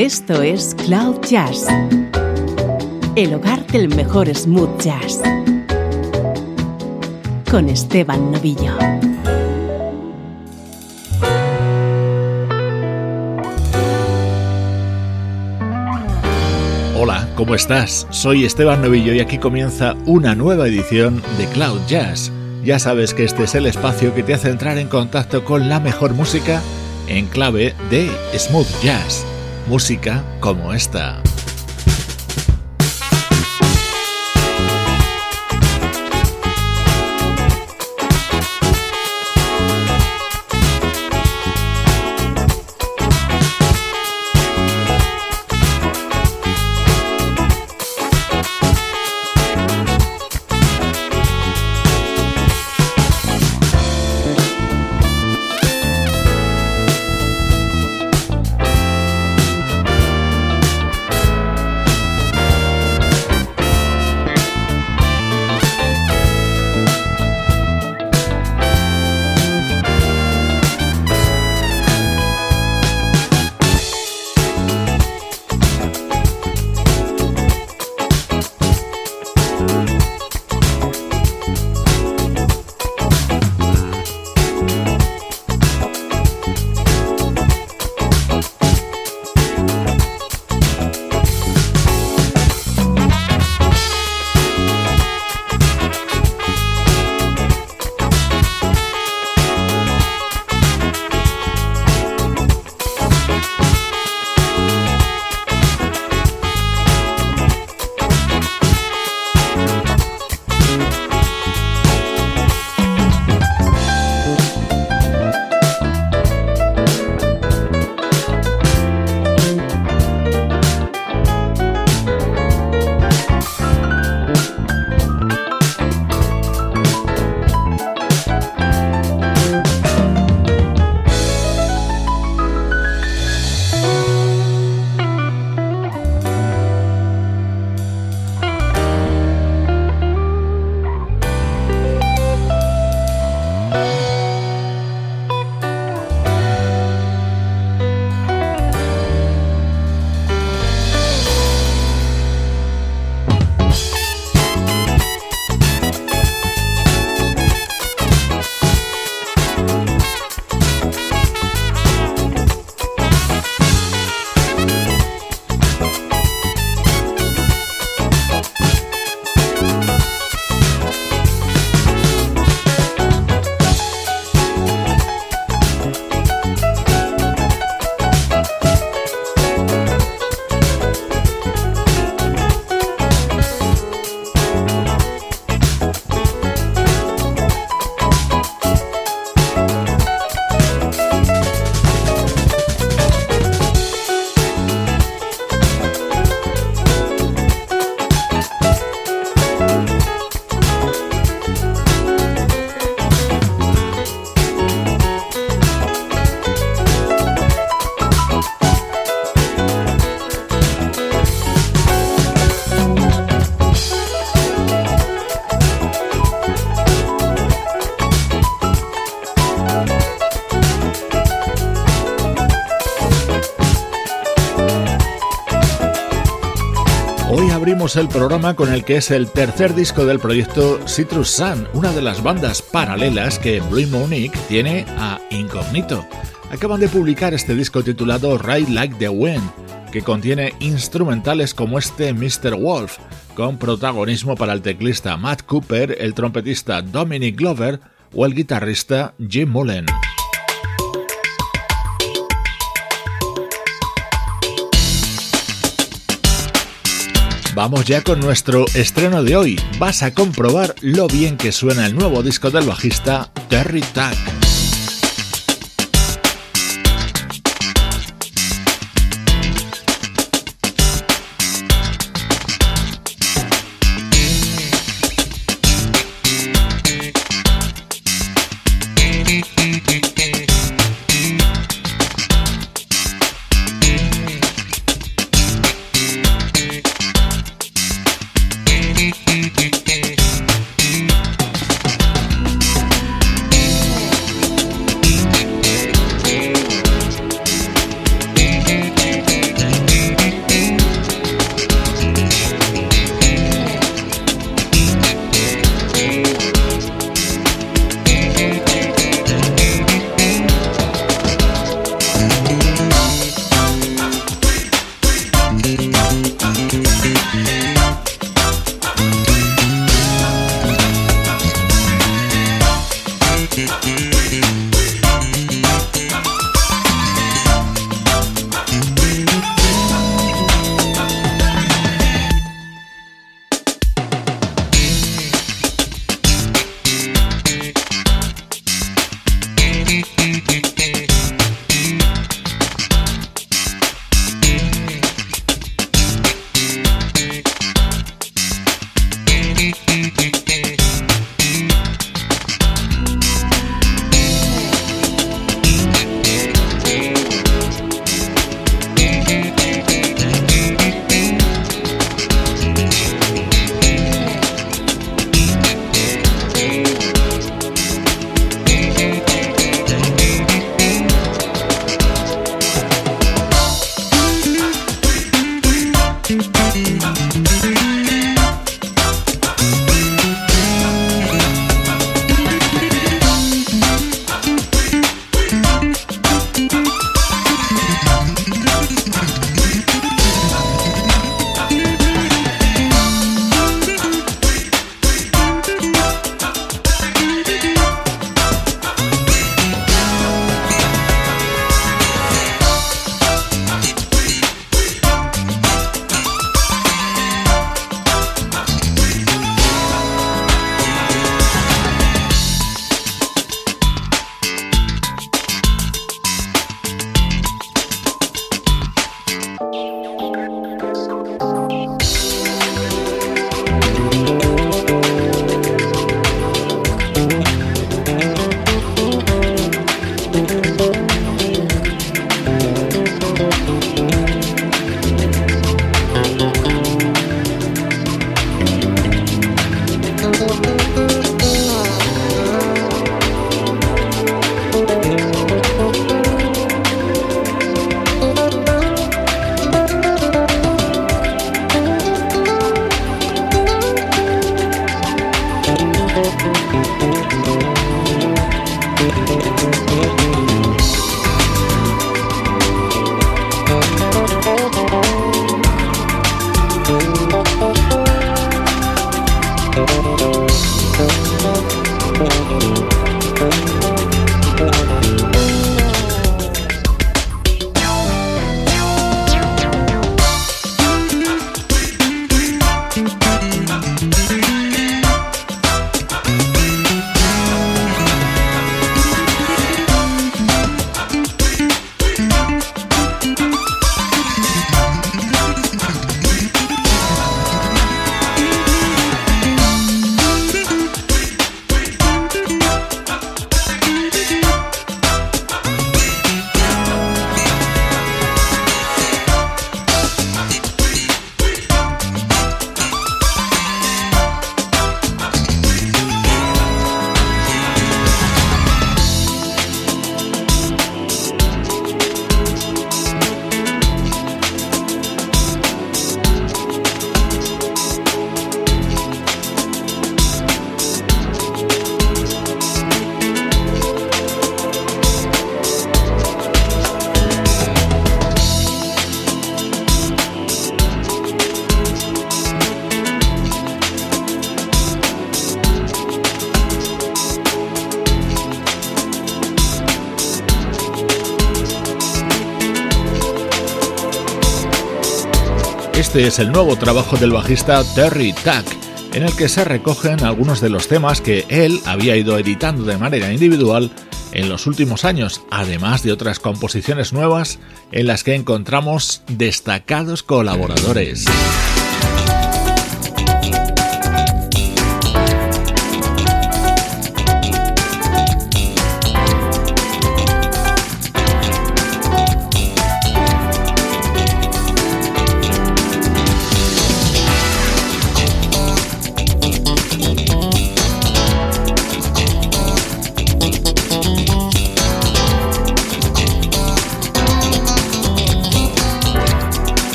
Esto es Cloud Jazz, el hogar del mejor smooth jazz, con Esteban Novillo. Hola, ¿cómo estás? Soy Esteban Novillo y aquí comienza una nueva edición de Cloud Jazz. Ya sabes que este es el espacio que te hace entrar en contacto con la mejor música en clave de smooth jazz música como esta. El programa con el que es el tercer disco del proyecto Citrus Sun, una de las bandas paralelas que Blue Monique tiene a Incognito. Acaban de publicar este disco titulado Ride Like the Wind, que contiene instrumentales como este Mr. Wolf, con protagonismo para el teclista Matt Cooper, el trompetista Dominic Glover o el guitarrista Jim Mullen. Vamos ya con nuestro estreno de hoy. Vas a comprobar lo bien que suena el nuevo disco del bajista Terry Tack. Este es el nuevo trabajo del bajista Terry Tack, en el que se recogen algunos de los temas que él había ido editando de manera individual en los últimos años, además de otras composiciones nuevas en las que encontramos destacados colaboradores.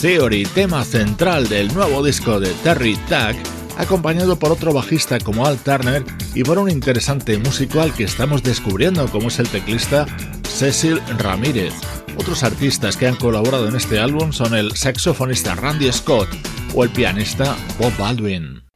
Theory, tema central del nuevo disco de Terry Tuck, acompañado por otro bajista como Al Turner y por un interesante músico al que estamos descubriendo como es el teclista Cecil Ramírez. Otros artistas que han colaborado en este álbum son el saxofonista Randy Scott o el pianista Bob Baldwin.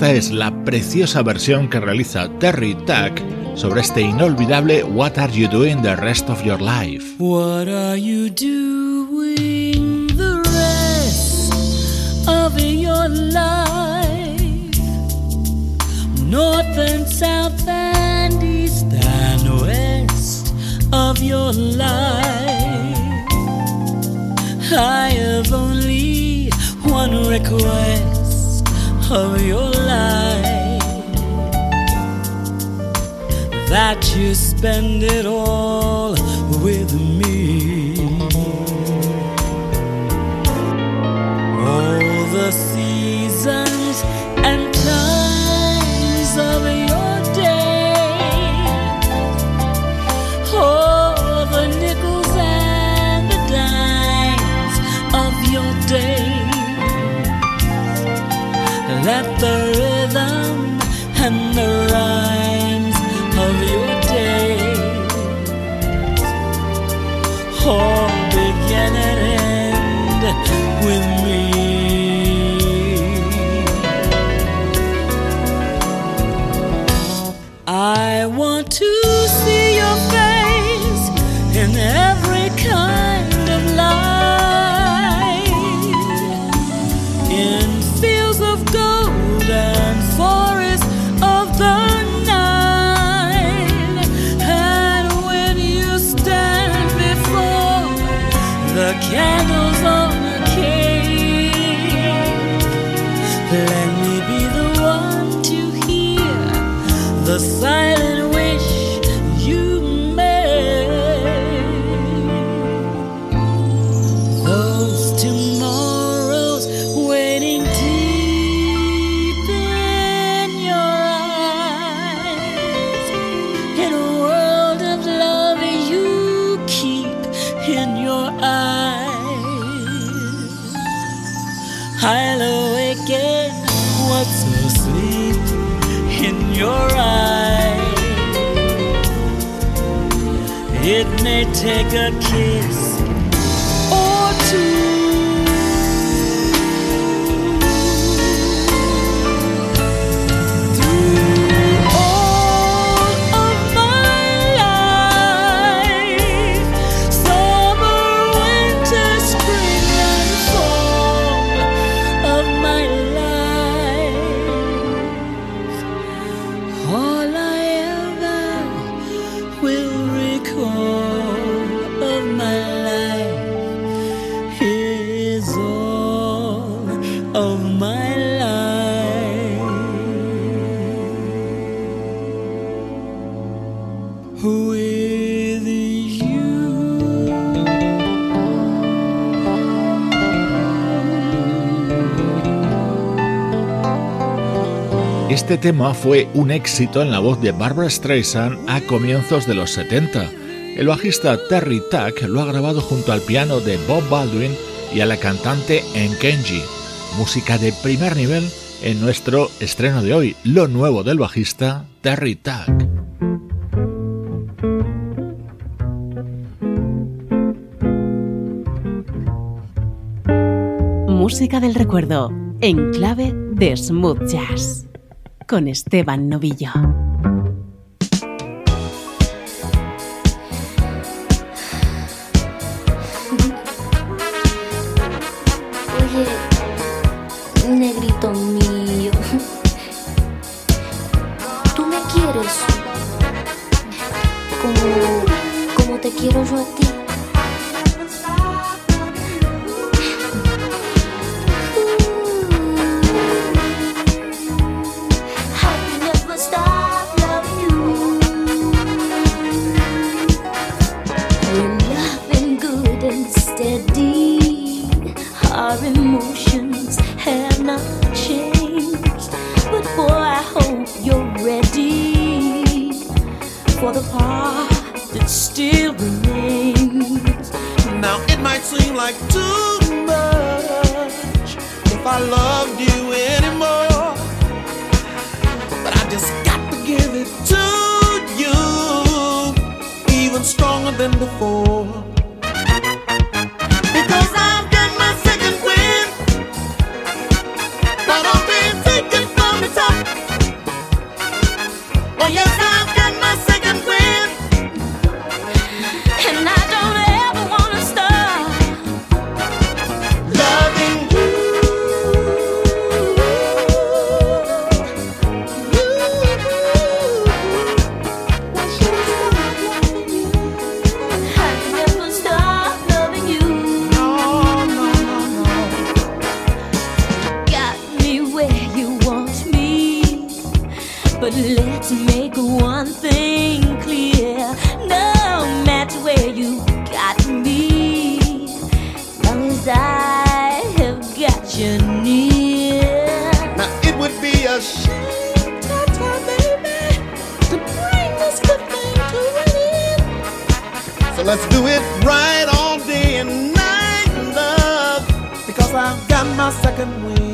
Esta es la preciosa versión que realiza Terry Tuck sobre este inolvidable What Are You Doing the Rest of Your Life? What are you doing the rest of your life? North and south and east and west of your life. I have only one request of your life that you spend it all with me. In your eyes. I'll awaken what's asleep in your eyes. It may take a kiss Este tema fue un éxito en la voz de Barbara Streisand a comienzos de los 70. El bajista Terry Tuck lo ha grabado junto al piano de Bob Baldwin y a la cantante Enkenji. Música de primer nivel en nuestro estreno de hoy, lo nuevo del bajista Terry Tuck. Música del recuerdo en clave de smooth jazz con Esteban Novillo. Oye, negrito mío, tú me quieres como, como te quiero yo a ti. Let's do it right all day and night, love, because I've got my second wind.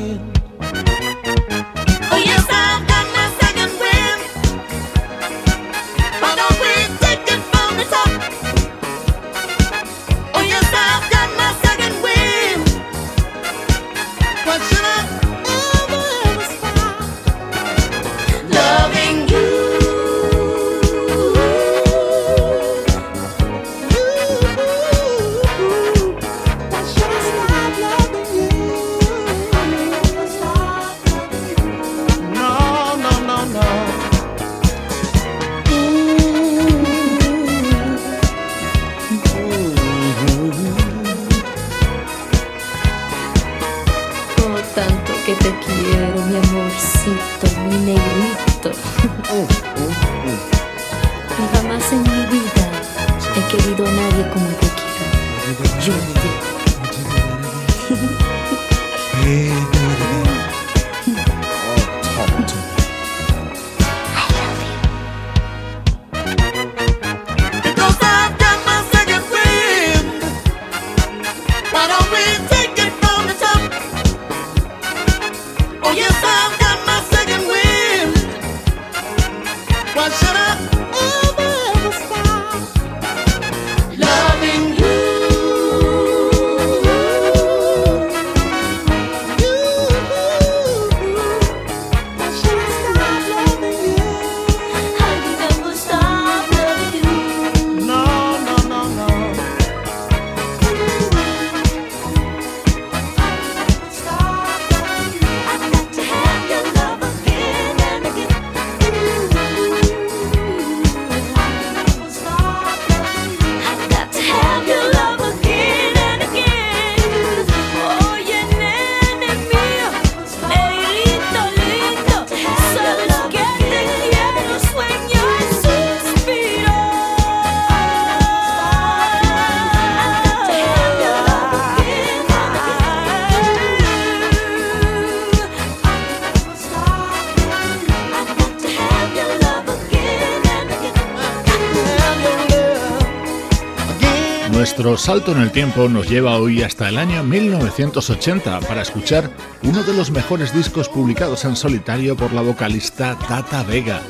Nuestro salto en el tiempo nos lleva hoy hasta el año 1980 para escuchar uno de los mejores discos publicados en solitario por la vocalista Tata Vega,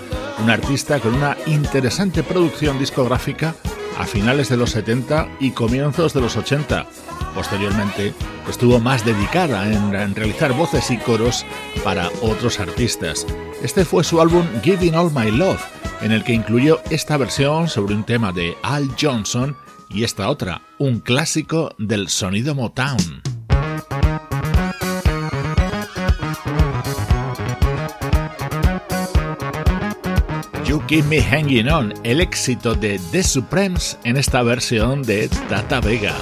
una artista con una interesante producción discográfica a finales de los 70 y comienzos de los 80. Posteriormente estuvo más dedicada en, realizar voces y coros para otros artistas. Este fue su álbum Giving All My Love, en el que incluyó esta versión sobre un tema de Al Johnson y esta otra, un clásico del sonido Motown. You Keep Me Hanging On, el éxito de The Supremes en esta versión de Tata Vega.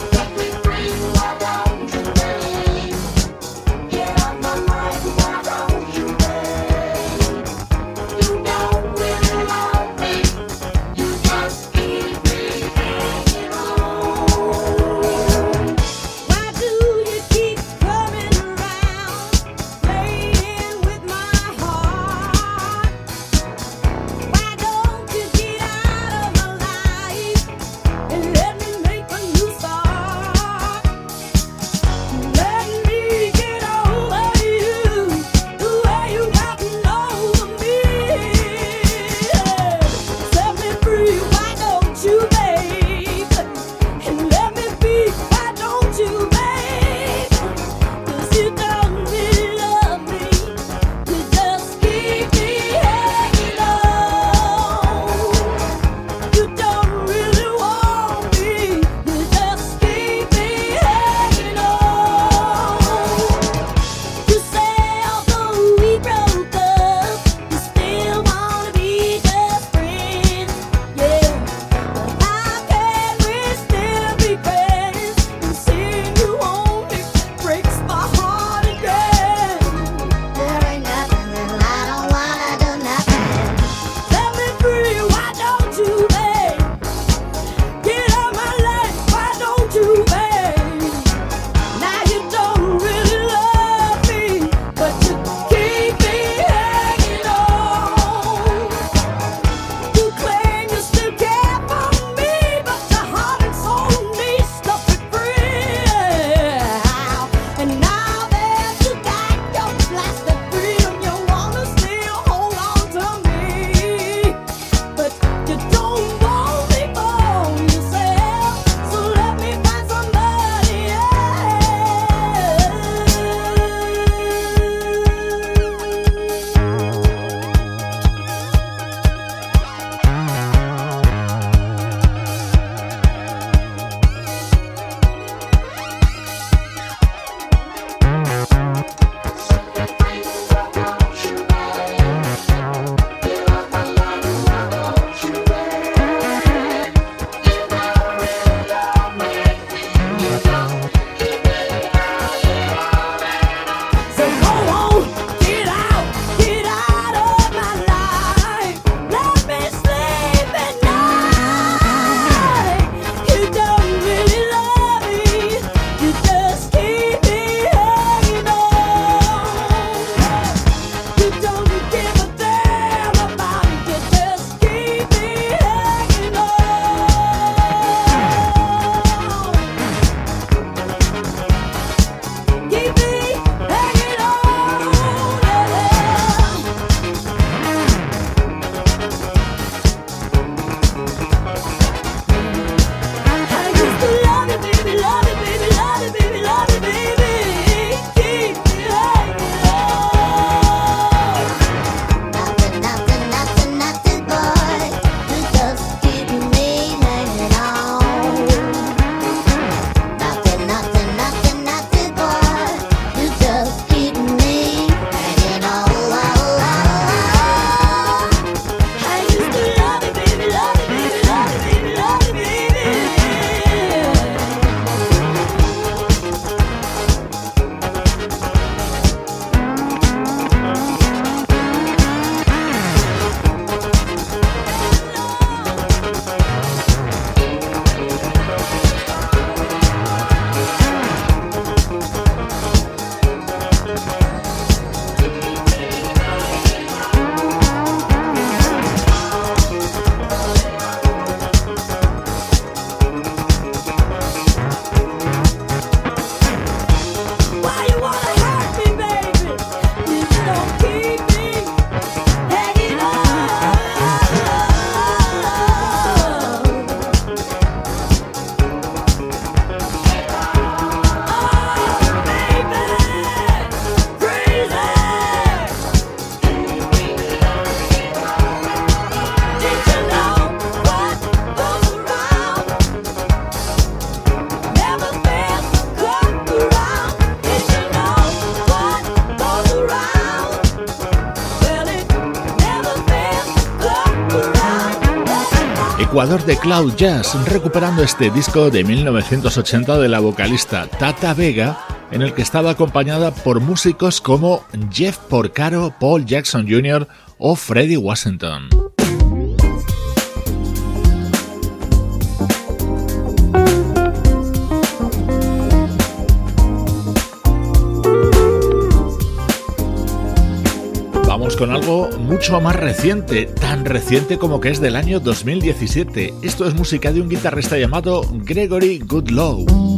De Cloud Jazz, recuperando este disco de 1980 de la vocalista Tata Vega, en el que estaba acompañada por músicos como Jeff Porcaro, Paul Jackson Jr. o Freddie Washington. con algo mucho más reciente, tan reciente como que es del año 2017. Esto es música de un guitarrista llamado Gregory Goodlow.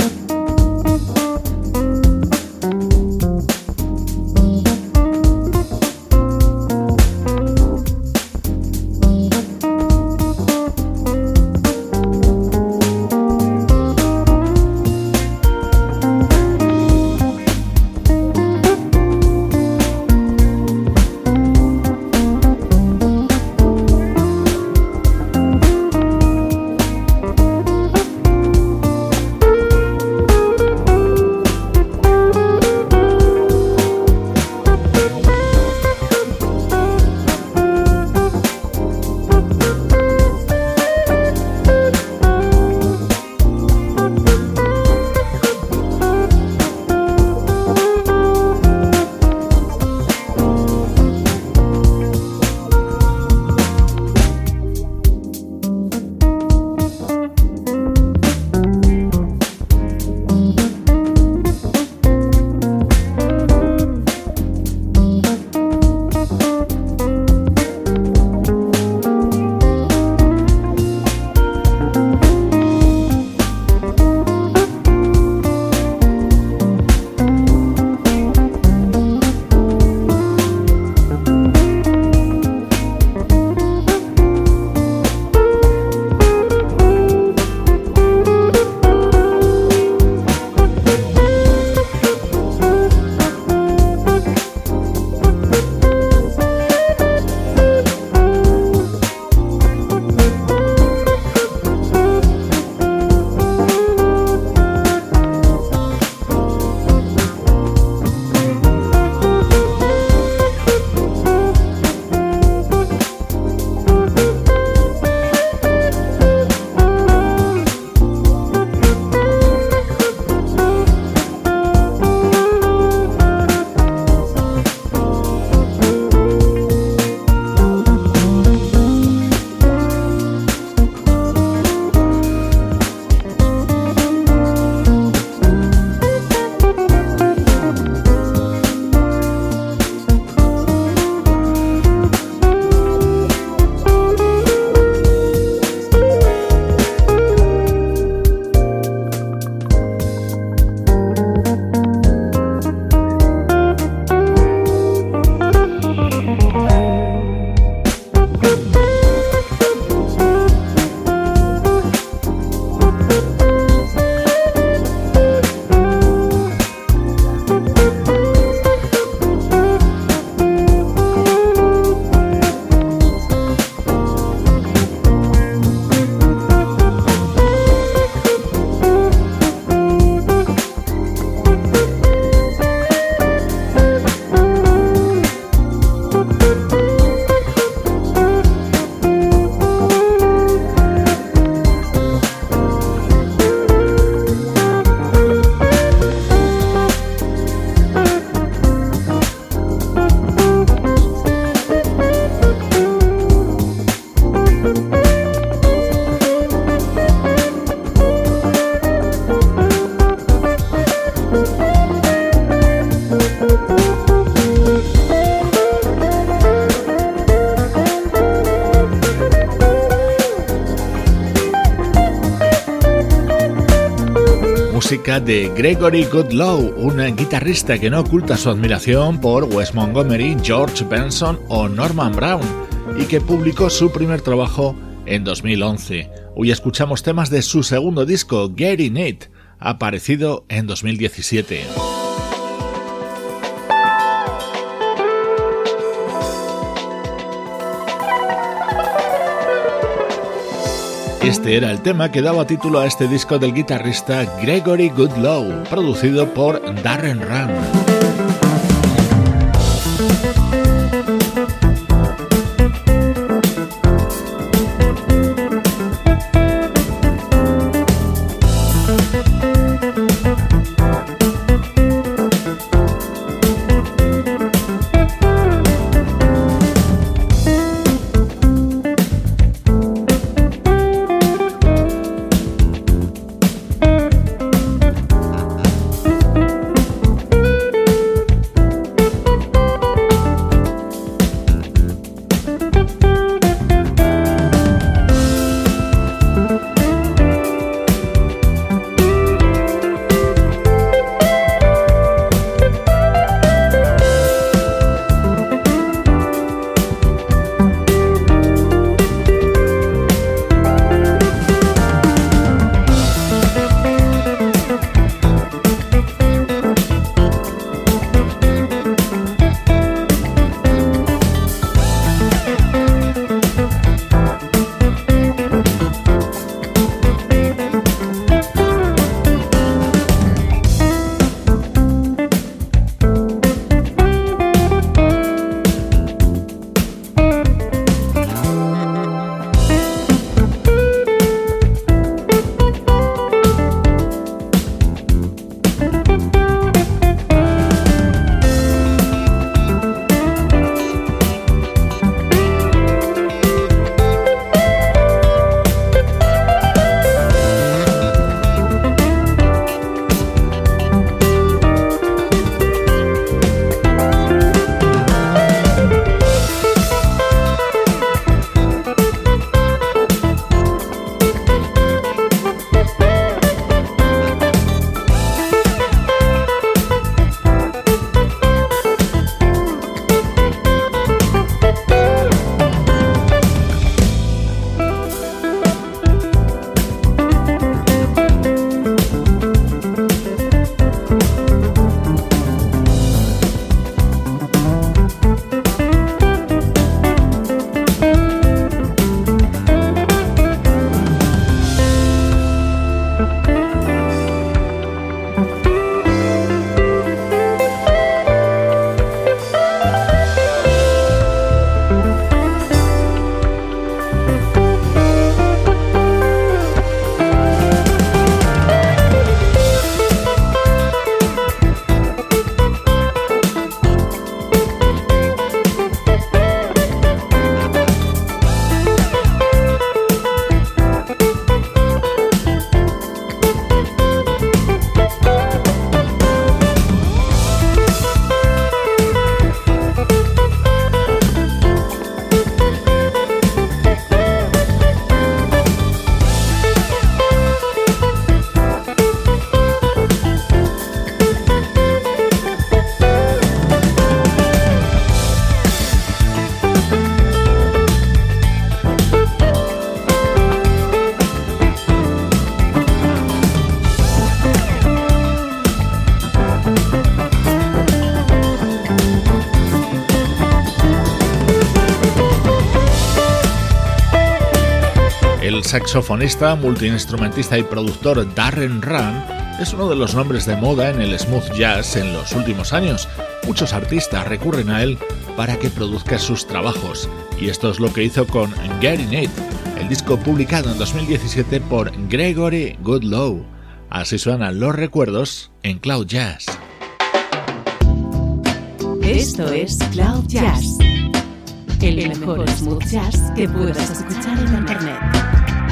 De Gregory Goodlow, un guitarrista que no oculta su admiración por Wes Montgomery, George Benson o Norman Brown y que publicó su primer trabajo en 2011. Hoy escuchamos temas de su segundo disco, Getting It, aparecido en 2017. Este era el tema que daba título a este disco del guitarrista Gregory Goodlow, producido por Darren Ram. Saxofonista, multiinstrumentista y productor Darren Run es uno de los nombres de moda en el smooth jazz en los últimos años. Muchos artistas recurren a él para que produzca sus trabajos, y esto es lo que hizo con Getting It, el disco publicado en 2017 por Gregory Goodlow. Así suenan los recuerdos en Cloud Jazz. Esto es Cloud Jazz, el mejor smooth jazz que puedas escuchar en Internet,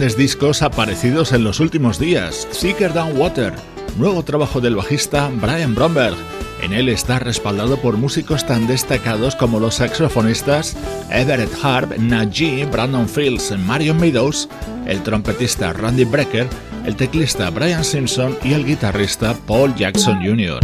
Grandes discos aparecidos en los últimos días, Seeker Down Water, nuevo trabajo del bajista Brian Bromberg. En él está respaldado por músicos tan destacados como los saxofonistas Everett Harp, Najee, Brandon Fields, Marion Meadows, el trompetista Randy Brecker, el teclista Brian Simpson y el guitarrista Paul Jackson Jr.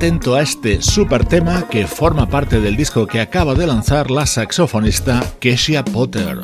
atento a este super tema que forma parte del disco que acaba de lanzar la saxofonista Kesia Potter.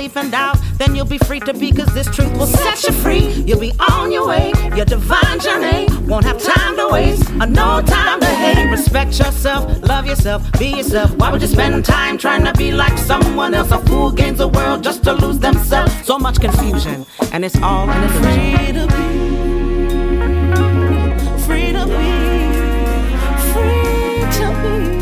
Disbelief, and doubt. Then you'll be free to be, cause this truth will set you free. You'll be on your way, your divine journey. Won't have time to waste, or no time to hate. Respect yourself, love yourself, be yourself. Why would you spend time trying to be like someone else? A fool gains the world just to lose themselves. So much confusion, and it's all the free to be. Free to be. Free to be.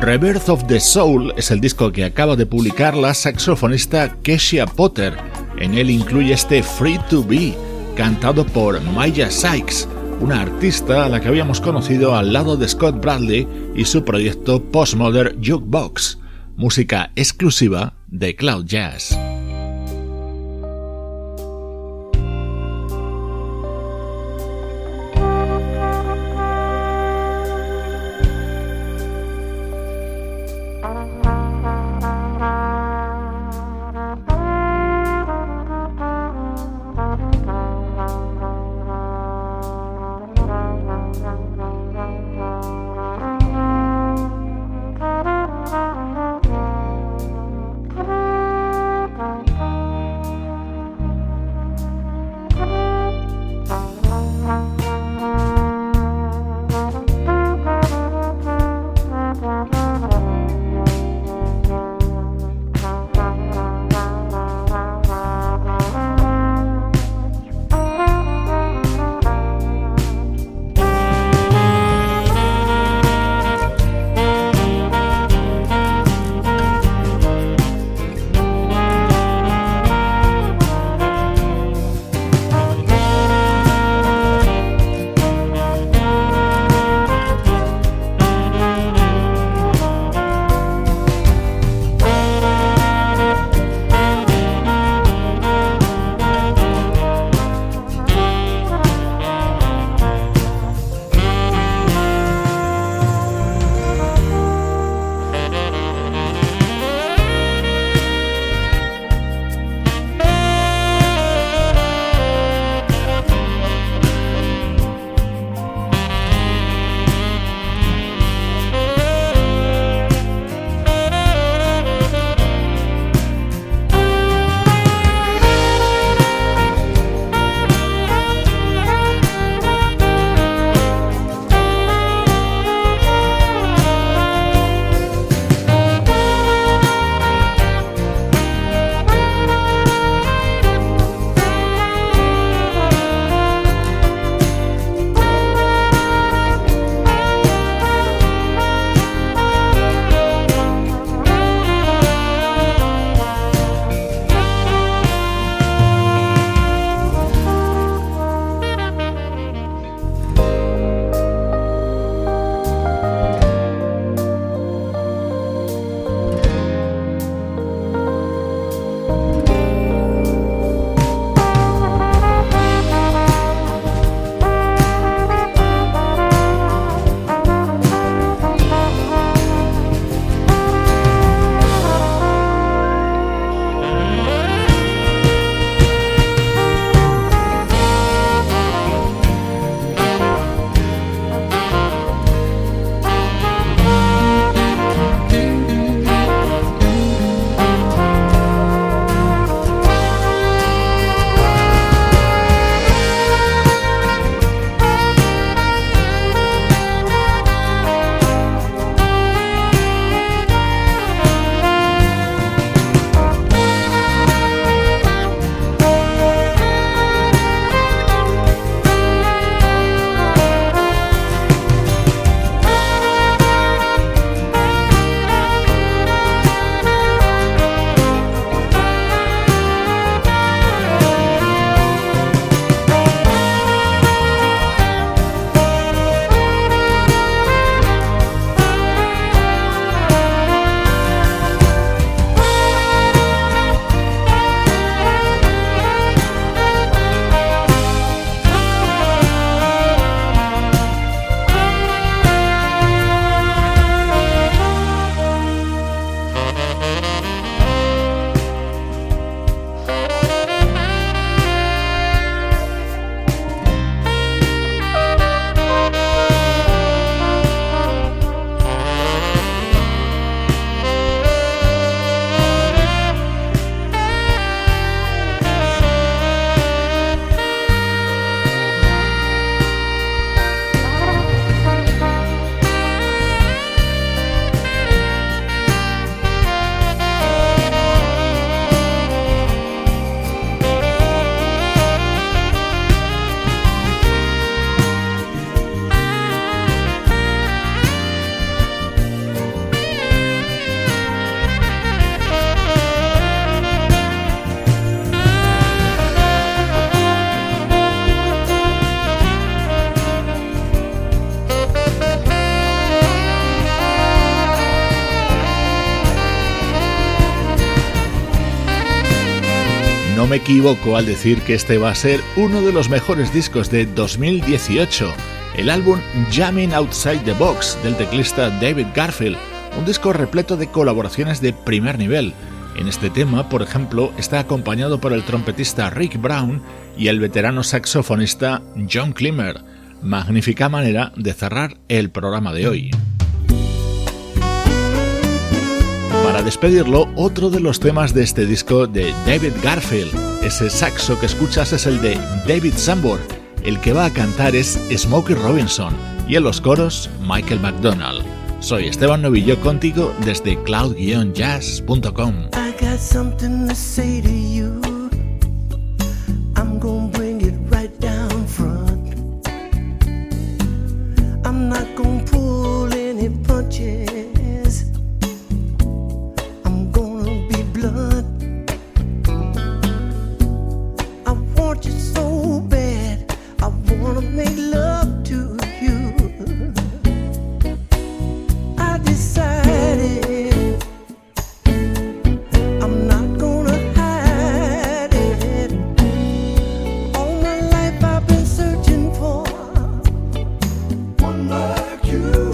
Rebirth of the Soul es el disco que acaba de publicar la saxofonista Kesia Potter. En él incluye este Free to Be, cantado por Maya Sykes, una artista a la que habíamos conocido al lado de Scott Bradley y su proyecto Postmodern Jukebox, música exclusiva de Cloud Jazz. Me equivoco al decir que este va a ser uno de los mejores discos de 2018, el álbum Jamming Outside the Box del teclista David Garfield, un disco repleto de colaboraciones de primer nivel. En este tema, por ejemplo, está acompañado por el trompetista Rick Brown y el veterano saxofonista John Klimmer. Magnífica manera de cerrar el programa de hoy. Para despedirlo, otro de los temas de este disco de David Garfield. Ese saxo que escuchas es el de David Sambor. El que va a cantar es Smokey Robinson y en los coros Michael McDonald. Soy Esteban Novillo contigo desde cloud-jazz.com.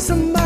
somebody